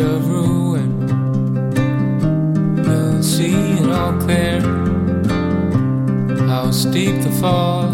of ruin. You'll see it all clear. How steep the fall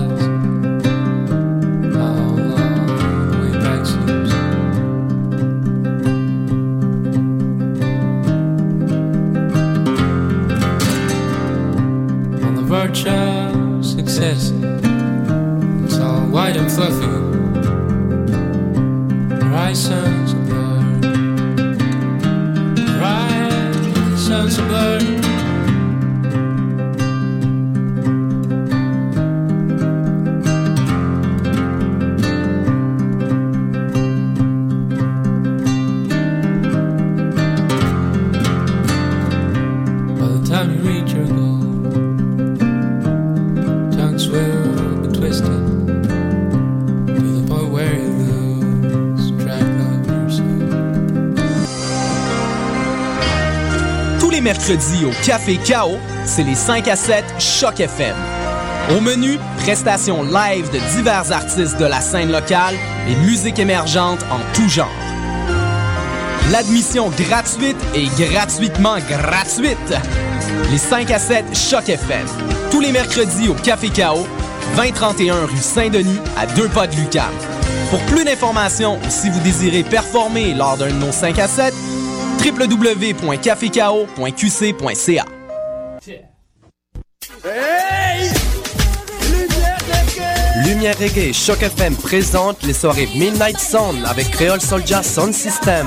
Tous les mercredis au Café Chaos, c'est les 5 à 7 Choc FM. Au menu, prestations live de divers artistes de la scène locale et musique émergente en tout genre. L'admission gratuite et gratuitement gratuite. Les 5 à 7 Choc FM. Tous les mercredis au Café Chaos, 2031 rue Saint-Denis, à deux pas de Lucam. Pour plus d'informations ou si vous désirez performer lors d'un de nos 5 à 7, www.cafecao.qc.ca. Lumière Reggae Choc FM présente les soirées Midnight Sound avec Creole Soldier Sound System.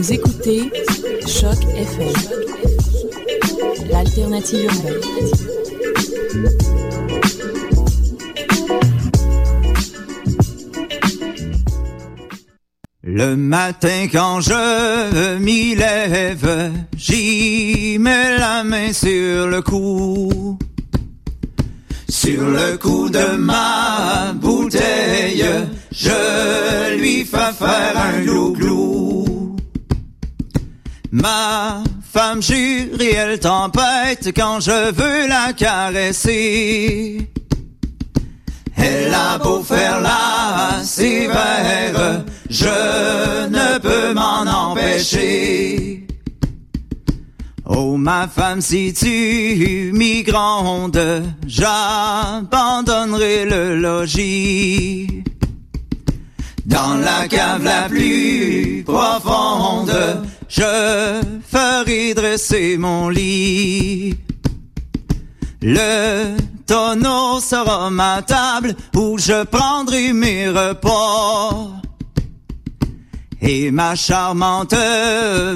Vous écoutez Choc FM, l'alternative urbaine. Le matin quand je m'y lève, j'y mets la main sur le cou. Sur le cou de ma bouteille, je lui fais faire un glou-glou. Ma femme jure et elle tempête quand je veux la caresser. Elle a beau faire la sévère, je ne peux m'en empêcher. Oh ma femme, si tu m'y grondes, j'abandonnerai le logis. Dans la cave la plus profonde, je ferai dresser mon lit. Le tonneau sera ma table où je prendrai mes repas. Et ma charmante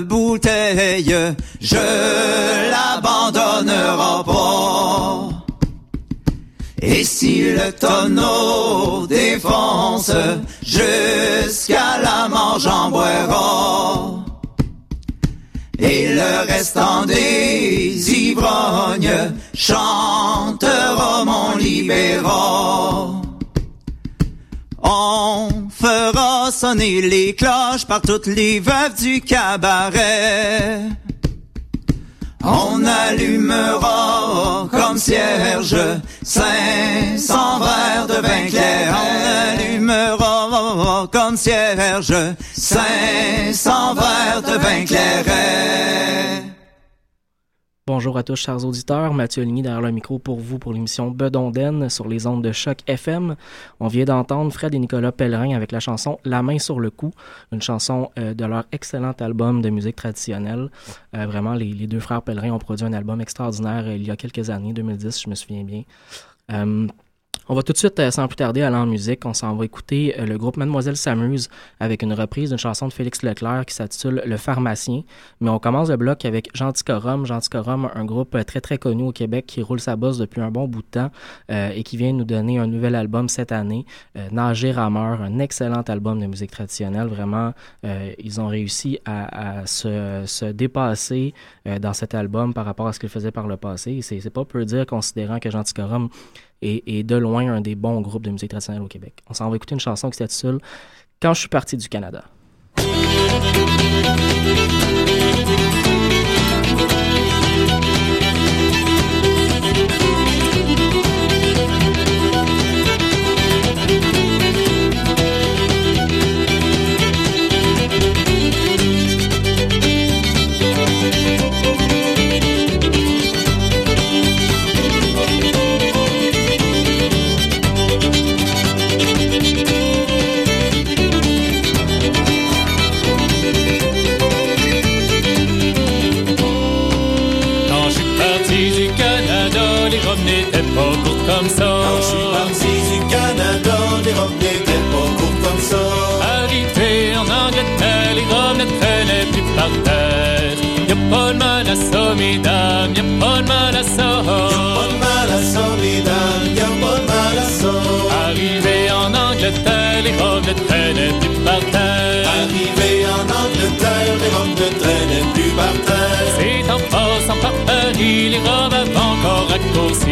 bouteille, je l'abandonnerai pas. Et si le tonneau défonce, jusqu'à la mort j'en boirai. Le restant des ivrognes chantera mon libéra. On fera sonner les cloches par toutes les veuves du cabaret. On allumera comme cierge 500 verres de vin clair. On allumera comme cierge 500 verres de vin clair. Bonjour à tous, chers auditeurs. Mathieu Ligny derrière le micro pour vous pour l'émission Bedonden sur les ondes de choc FM. On vient d'entendre Fred et Nicolas Pellerin avec la chanson La main sur le cou, une chanson euh, de leur excellent album de musique traditionnelle. Euh, vraiment, les, deux frères Pellerin ont produit un album extraordinaire euh, il y a quelques années, 2010, je me souviens bien. On va tout de suite, euh, sans plus tarder, aller en musique. On s'en va écouter euh, le groupe Mademoiselle s'amuse avec une reprise d'une chanson de Félix Leclerc qui s'intitule Le pharmacien. Mais on commence le bloc avec Genticorum. Genticorum, un groupe euh, très très connu au Québec qui roule sa bosse depuis un bon bout de temps et qui vient nous donner un nouvel album cette année, Nager Rameur, un excellent album de musique traditionnelle. Vraiment, ils ont réussi à, se, se dépasser dans cet album par rapport à ce qu'ils faisaient par le passé. C'est pas peu dire considérant que Genticorum est de loin un des bons groupes de musique traditionnelle au Québec. On s'en va écouter une chanson qui s'intitule Quand je suis parti du Canada.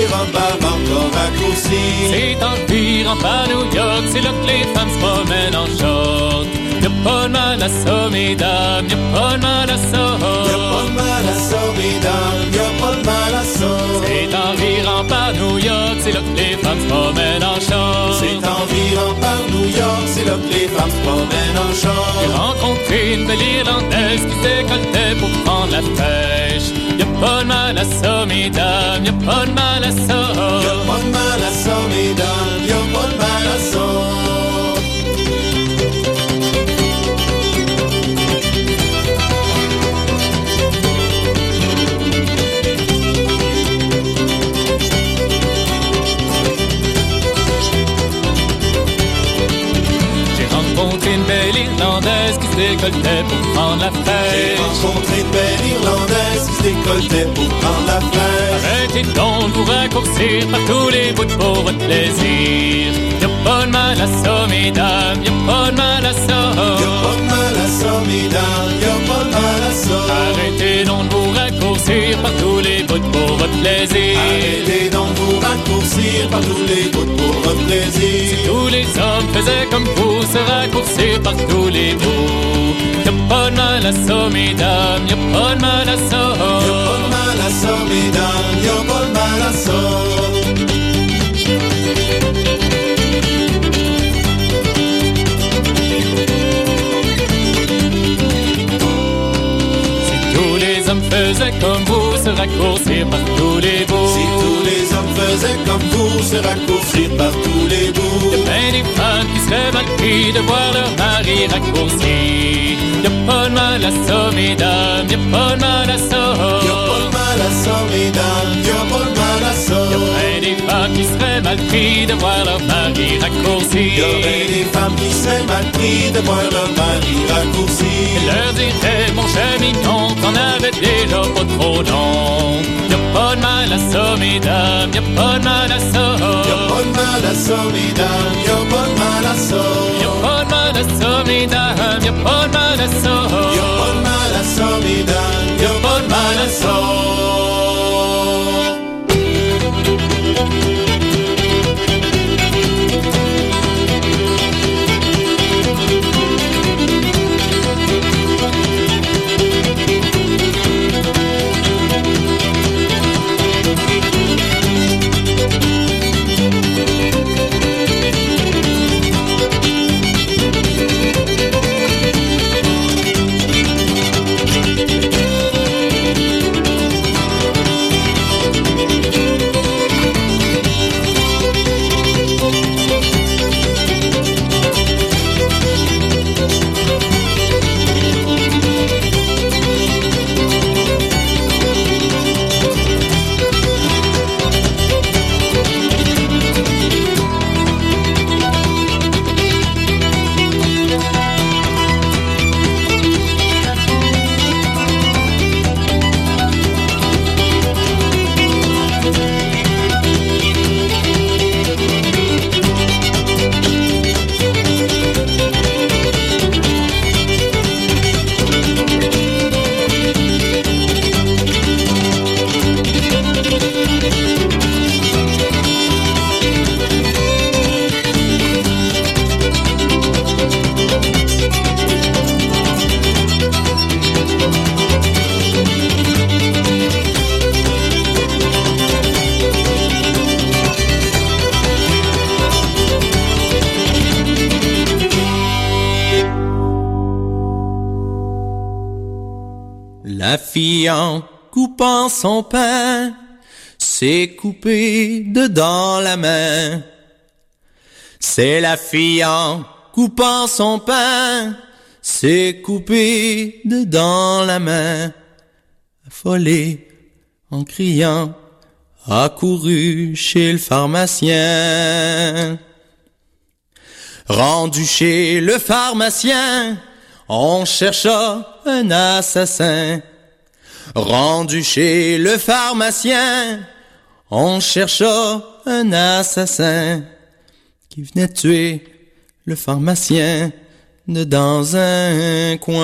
Paris, les robes avaient encore raccourci. C'est en par New York, c'est là que les femmes se promènent en short. Y'a pas de mal à ça, mesdames, y'a pas de mal à ça. Y a pas de mal à ça, mesdames, y a pas de mal à ça. C'est en par New York, c'est là que les femmes se promènent en short. C'est en virant par New York, c'est là que les femmes se promènent en J'ai char. rencontré une belle Irlandaise qui décolletait pour prendre la pêche. Y'a pas de mal à ça, mesdames, y'a pas de mal à décolletait pour prendre la J'ai pêche. rencontré une belle Irlandaise qui se décolletait pour prendre la pêche. Arrêtez donc pour raccourcir par tous les bouts pour votre plaisir. Y'a pas de mal à ça, mesdames, y'a pas de mal à ça. Y a pas de mal à ça, mesdames, y a pas de mal à ça. Arrêtez donc de vous raccourcir par tous les bouts pour votre plaisir. Arrêtez donc vous raccourcir par tous les bouts pour votre plaisir. Tous les hommes faisaient comme vous, se raccourcir par tous les bouts. Y'a pas de mal à ça, mesdames, y'a pas de mal à ça. Y a pas de mal à ça, mesdames, y a pas de mal à ça. Comme vous, se raccourcir par tous les bouts. Si tous les hommes faisaient comme vous, se raccourcir par tous les bouts. Ben des femmes qui mal pris de voir leur mari raccourci. Y'a pas de mal à ça, mesdames, y'a pas de mal à ça. Y a pas de mal à ça, mesdames, y a pas de mal à ça. Ben des femmes qui seraient mal pris de voir leur mari raccourci. Y aurait des femmes qui seraient mal pris de voir leur mari raccourci. leur dirait mon chemignon t'en avais déjà pas trop long. Y'a pas de mal à mesdames, y'a pas de mal à ça. Y a pas de mal à ça, mesdames, y a pas mal à ça. Y'a pas de mal à mesdames, y'a pas mal à ça. Y a pas de mal à ça, mesdames, y a pas mal à ça. Fille en coupant son pain s'est coupée dedans la main. C'est la fille en coupant son pain s'est coupée dedans la main. Affolée en criant, a chez le pharmacien. Rendu chez le pharmacien, on chercha un assassin. Rendu chez le pharmacien, on chercha un assassin qui venait tuer le pharmacien de dans un coin.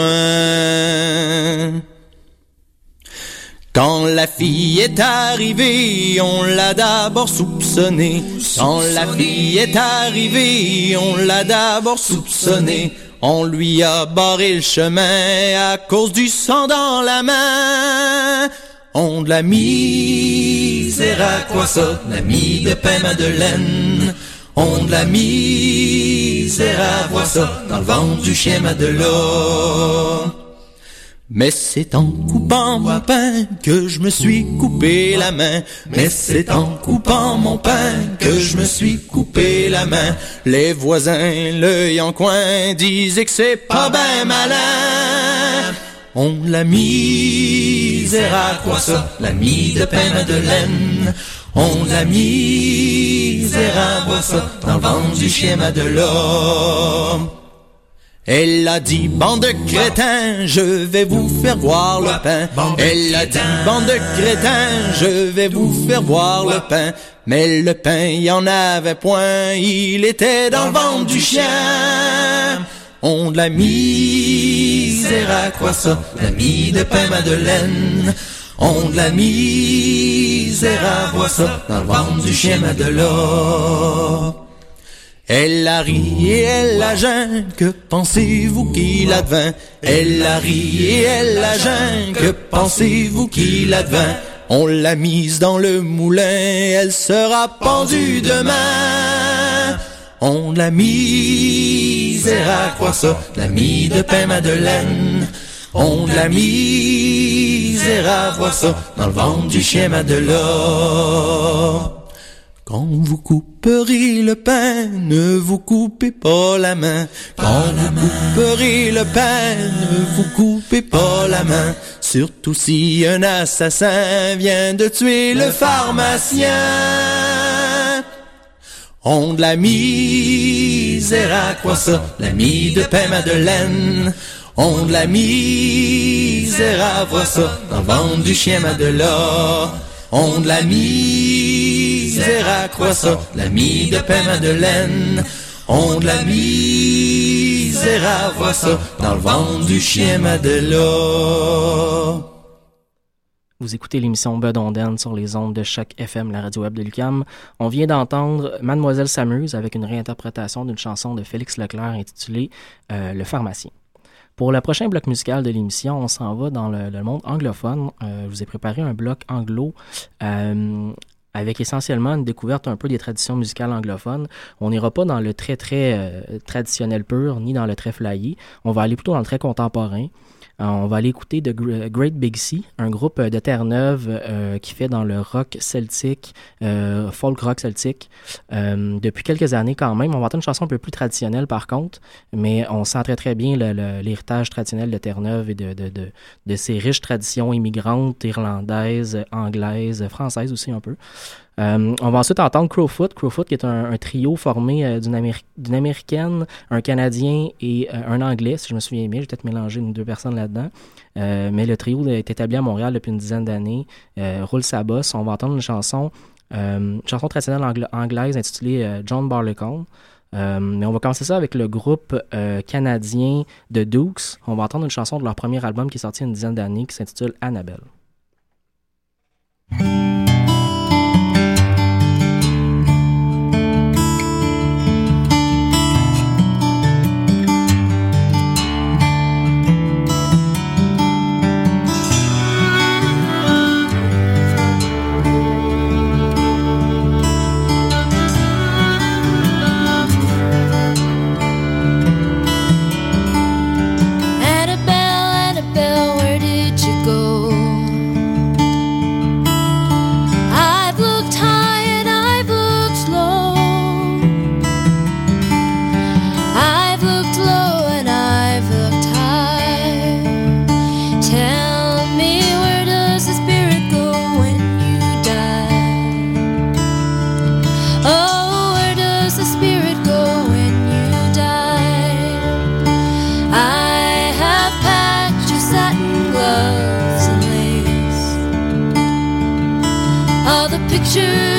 Quand la fille est arrivée, on l'a d'abord soupçonné. Quand la fille est arrivée, on l'a d'abord soupçonné. On lui a barré le chemin à cause du sang dans la main. On l'a misère à quoi ça, l'ami de pain Madeleine. On l'a misère à voir ça dans le ventre du chien Madelon. Mais c'est en coupant mon pain que je me suis coupé la main. Mais c'est en coupant mon pain que je me suis coupé la main. Les voisins, l'œil en coin, disaient que c'est pas ben malin. On l'a misère à quoi ça, l'ami de pain Madeleine. On l'a misère à voir ça dans le ventre du chien Madelon. Elle a dit, bande de crétins, je vais vous faire voir le pain. Elle a dit, bande de crétins, je vais vous faire voir le pain. Mais le pain, il y en avait point, il était dans le ventre du chien. On l'a misère à quoi ça, l'ami de pain Madeleine. On l'a misère à voir ça? Dans le ventre du chien Madelon. Elle a ri et elle a jeun, que pensez-vous qu'il advint? Elle a ri et elle a jeun, que pensez-vous qu'il advint? On l'a mise dans le moulin, elle sera pendue demain. On l'a misère à quoi ça, l'ami de pain Madeleine. On l'a misère à voir ça? Dans le ventre du chien Madelon. Quand vous couperez le pain, ne vous coupez pas la main. Quand vous couperez le pain, ne vous coupez pas la main. Surtout si un assassin vient de tuer le pharmacien. On de la misère à quoi ça, l'ami de pain Madeleine. On de la misère à voir ça dans le ventre du chien Madelon. On de la misère à quoi ça, l'ami de. On de la misère à ça dans le ventre du chien Madelon. Vous écoutez l'émission Bedonden sur les ondes de Choc FM, la radio web de Lucam. On vient d'entendre Mademoiselle s'amuse avec une réinterprétation d'une chanson de Félix Leclerc intitulée euh, Le pharmacien. Pour le prochain bloc musical de l'émission, on s'en va dans le, le monde anglophone. Euh, je vous ai préparé un bloc anglo euh, avec essentiellement une découverte un peu des traditions musicales anglophones. On n'ira pas dans le très très euh, traditionnel pur, ni dans le très flyé. On va aller plutôt dans le très contemporain. Euh, on va aller écouter The Gr- Great Big Sea, un groupe euh, de Terre-Neuve euh, qui fait dans le rock celtique, euh, folk rock celtique, euh, depuis quelques années quand même. On va entendre une chanson un peu plus traditionnelle par contre, mais on sent très très bien l'héritage traditionnel de Terre-Neuve et de, de, de, de ses riches traditions immigrantes, irlandaises, anglaises, françaises aussi un peu. Euh, on va ensuite entendre Crowfoot. Crowfoot qui est un, trio formé euh, d'une Améri- d'une Américaine, un Canadien et euh, un Anglais, si je me souviens bien. J'ai peut-être mélangé une deux personnes là-dedans. Mais le trio est établi à Montréal depuis une dizaine d'années. Roule sa bosse. On va entendre une chanson, chanson traditionnelle angla- anglaise intitulée John Barleycorn. Mais on va commencer ça avec le groupe canadien de Dukes. On va entendre une chanson de leur premier album qui est sorti une dizaine d'années qui s'intitule Annabelle. 是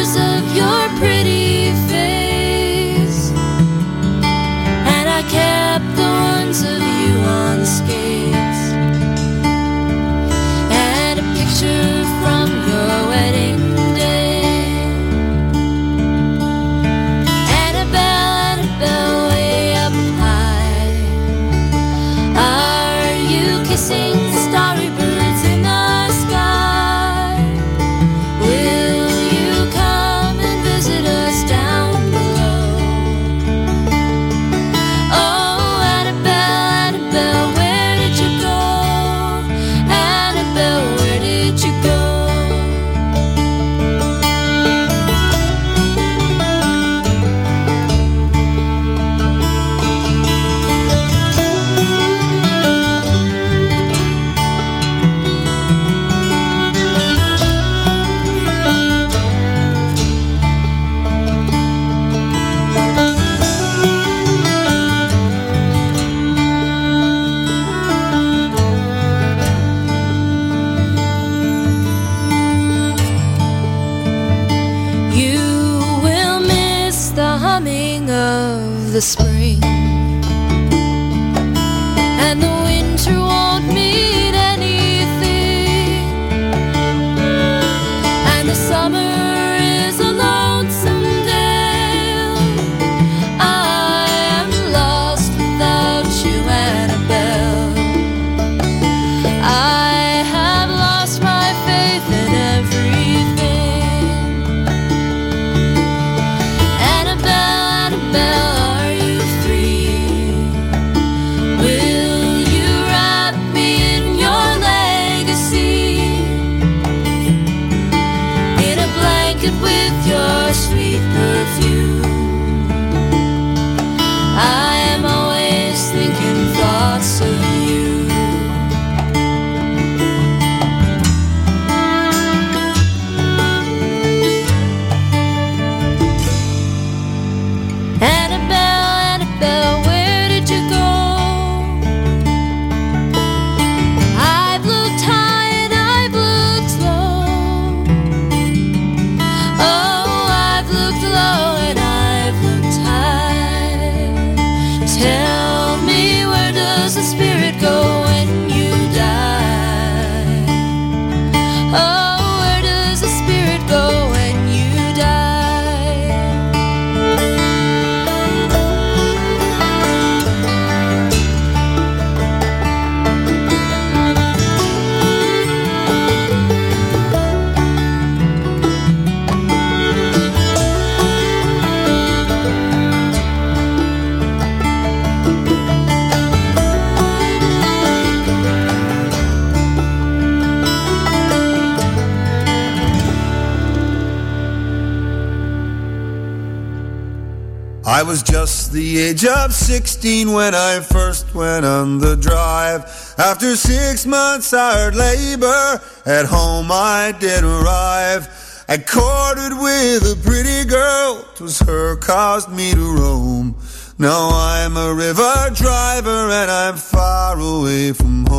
age of 16 when I first went on the drive. After six months hard labor, at home I did arrive. I courted with a pretty girl, 'twas her caused me to roam. Now I'm a river driver and I'm far away from home.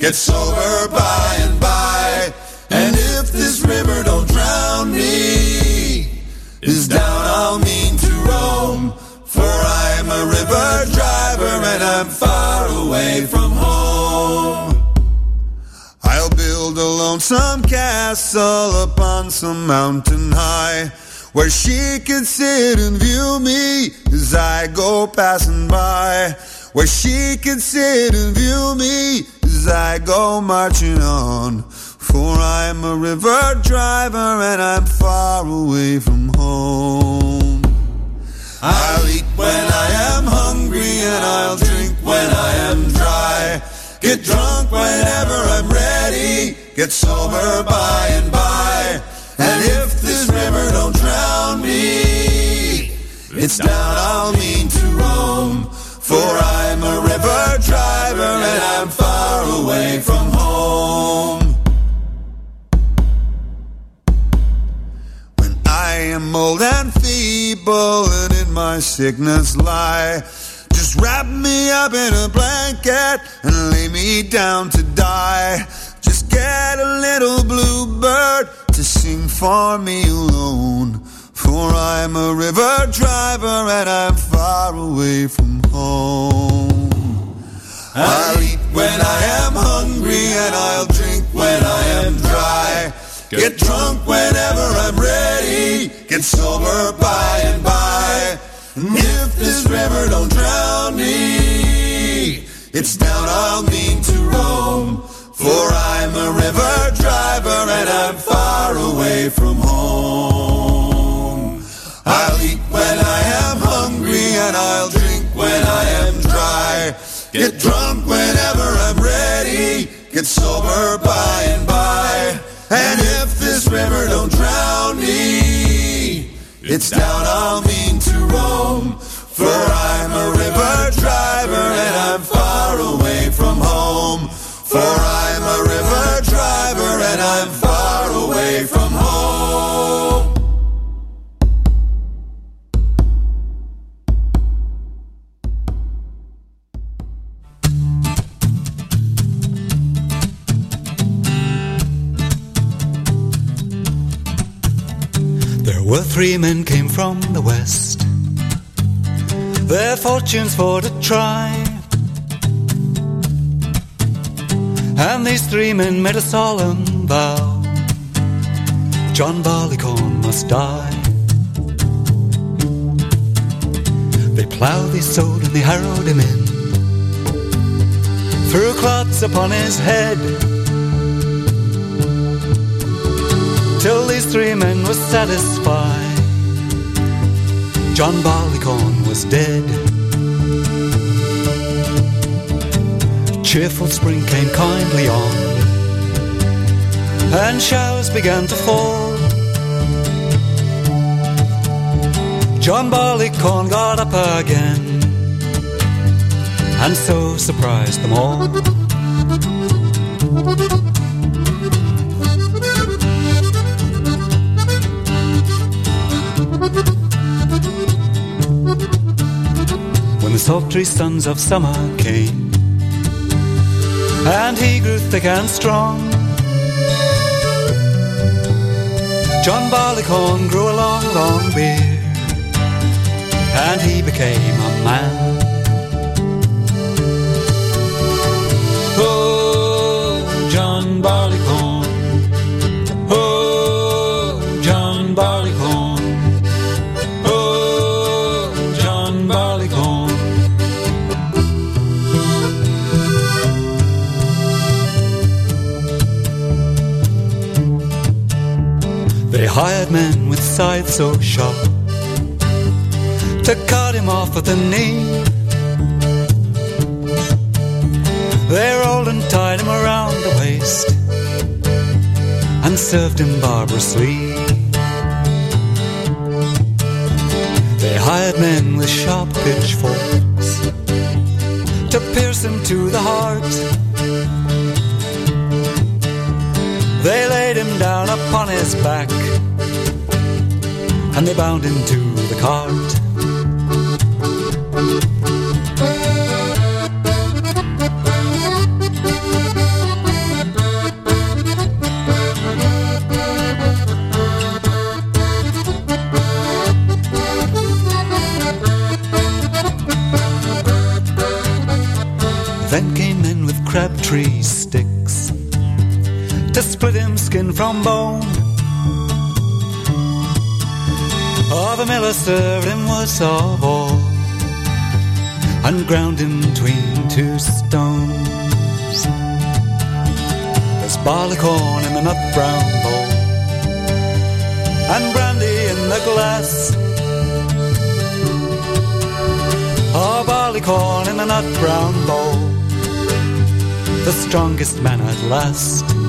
Get sober by and by. And if this river don't drown me, is down I'll mean to roam. For I'm a river driver and I'm far away from home. I'll build a lonesome castle upon some mountain high where she can sit and view me as I go passing by. Where she can sit and view me as I go marching on. For I'm a river driver and I'm far away from home. I'll eat when I am hungry and I'll drink when I am dry. Get drunk whenever I'm ready, get sober by and by. And if this river don't drown me, it's down away from home. When I am old and feeble and in my sickness lie, Just wrap me up in a blanket and lay me down to die. Just get a little bluebird to sing for me alone. For I'm a river driver and I'm far away from home. I'll eat when I am hungry and I'll drink when I am dry. Get drunk whenever I'm ready. Get sober by and by. And if this river don't drown me, it's down I'll mean to roam. For I'm a river driver and I'm far away from home. I'll eat when I am hungry and I'll drink when I am. Get drunk whenever I'm ready. Get sober by and by. And if this river don't drown me, it's down I'll mean to roam. For I'm a river driver and I'm far away from home. For Were three men came from the west, their fortunes for to try. And these three men made a solemn vow John Barleycorn must die. They ploughed, they sowed, and they harrowed him in. Threw clods upon his head. Till these three men were satisfied. John Barleycorn was dead. Cheerful spring came kindly on, and showers began to fall. John Barleycorn got up again, and so surprised them all. Sultry suns of summer came, and he grew thick and strong. John Barleycorn grew a long, long beard, and he became a man. Hired men with scythes so sharp to cut him off at the knee. They rolled and tied him around the waist and served him barbarously. They hired men with sharp pitchforks to pierce him to the heart. They laid him down upon his back and they bound him to the cart. Then came men with crabtree sticks to split him skin from bone. Oh, served him worst of all and ground him between two stones. There's barleycorn in the nut brown bowl and brandy in the glass. Oh, barleycorn in the nut brown bowl, the strongest man at last.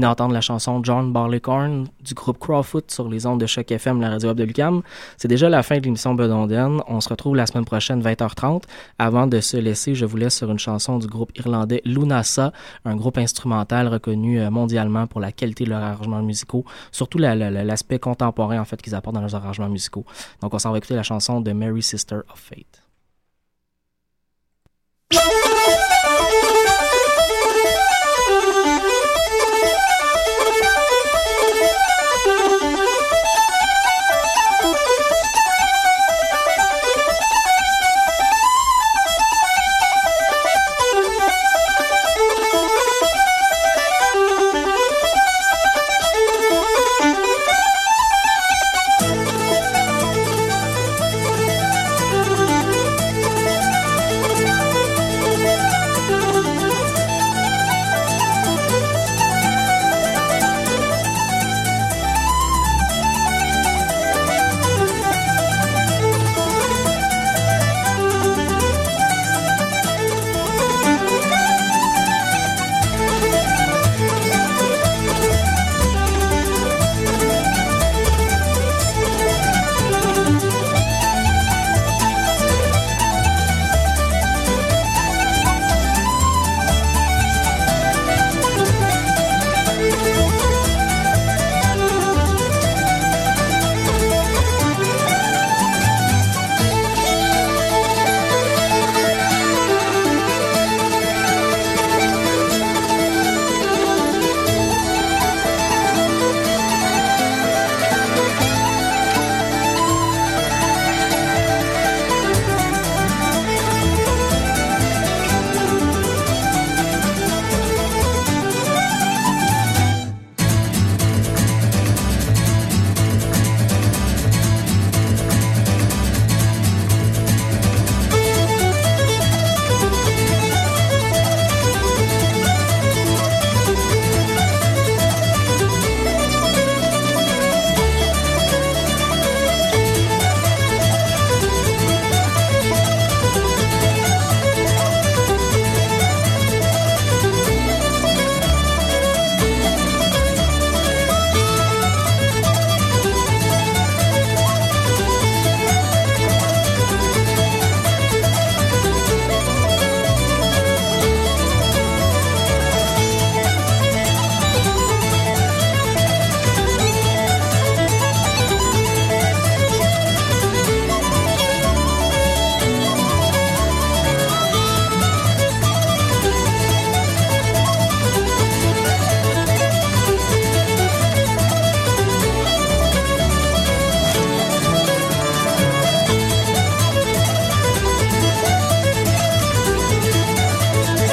D'entendre la chanson John Barleycorn du groupe Crowfoot sur les ondes de Choc FM, la radio web de Lucam. C'est déjà la fin de l'émission Bedonden. On se retrouve la semaine prochaine, 20h30. Avant de se laisser, je vous laisse sur une chanson du groupe irlandais Lunasa, un groupe instrumental reconnu euh, mondialement pour la qualité de leurs arrangements musicaux, surtout la- la- la- l'aspect contemporain en fait qu'ils apportent dans leurs arrangements musicaux. Donc on s'en va écouter la chanson de Mary Sister of Fate.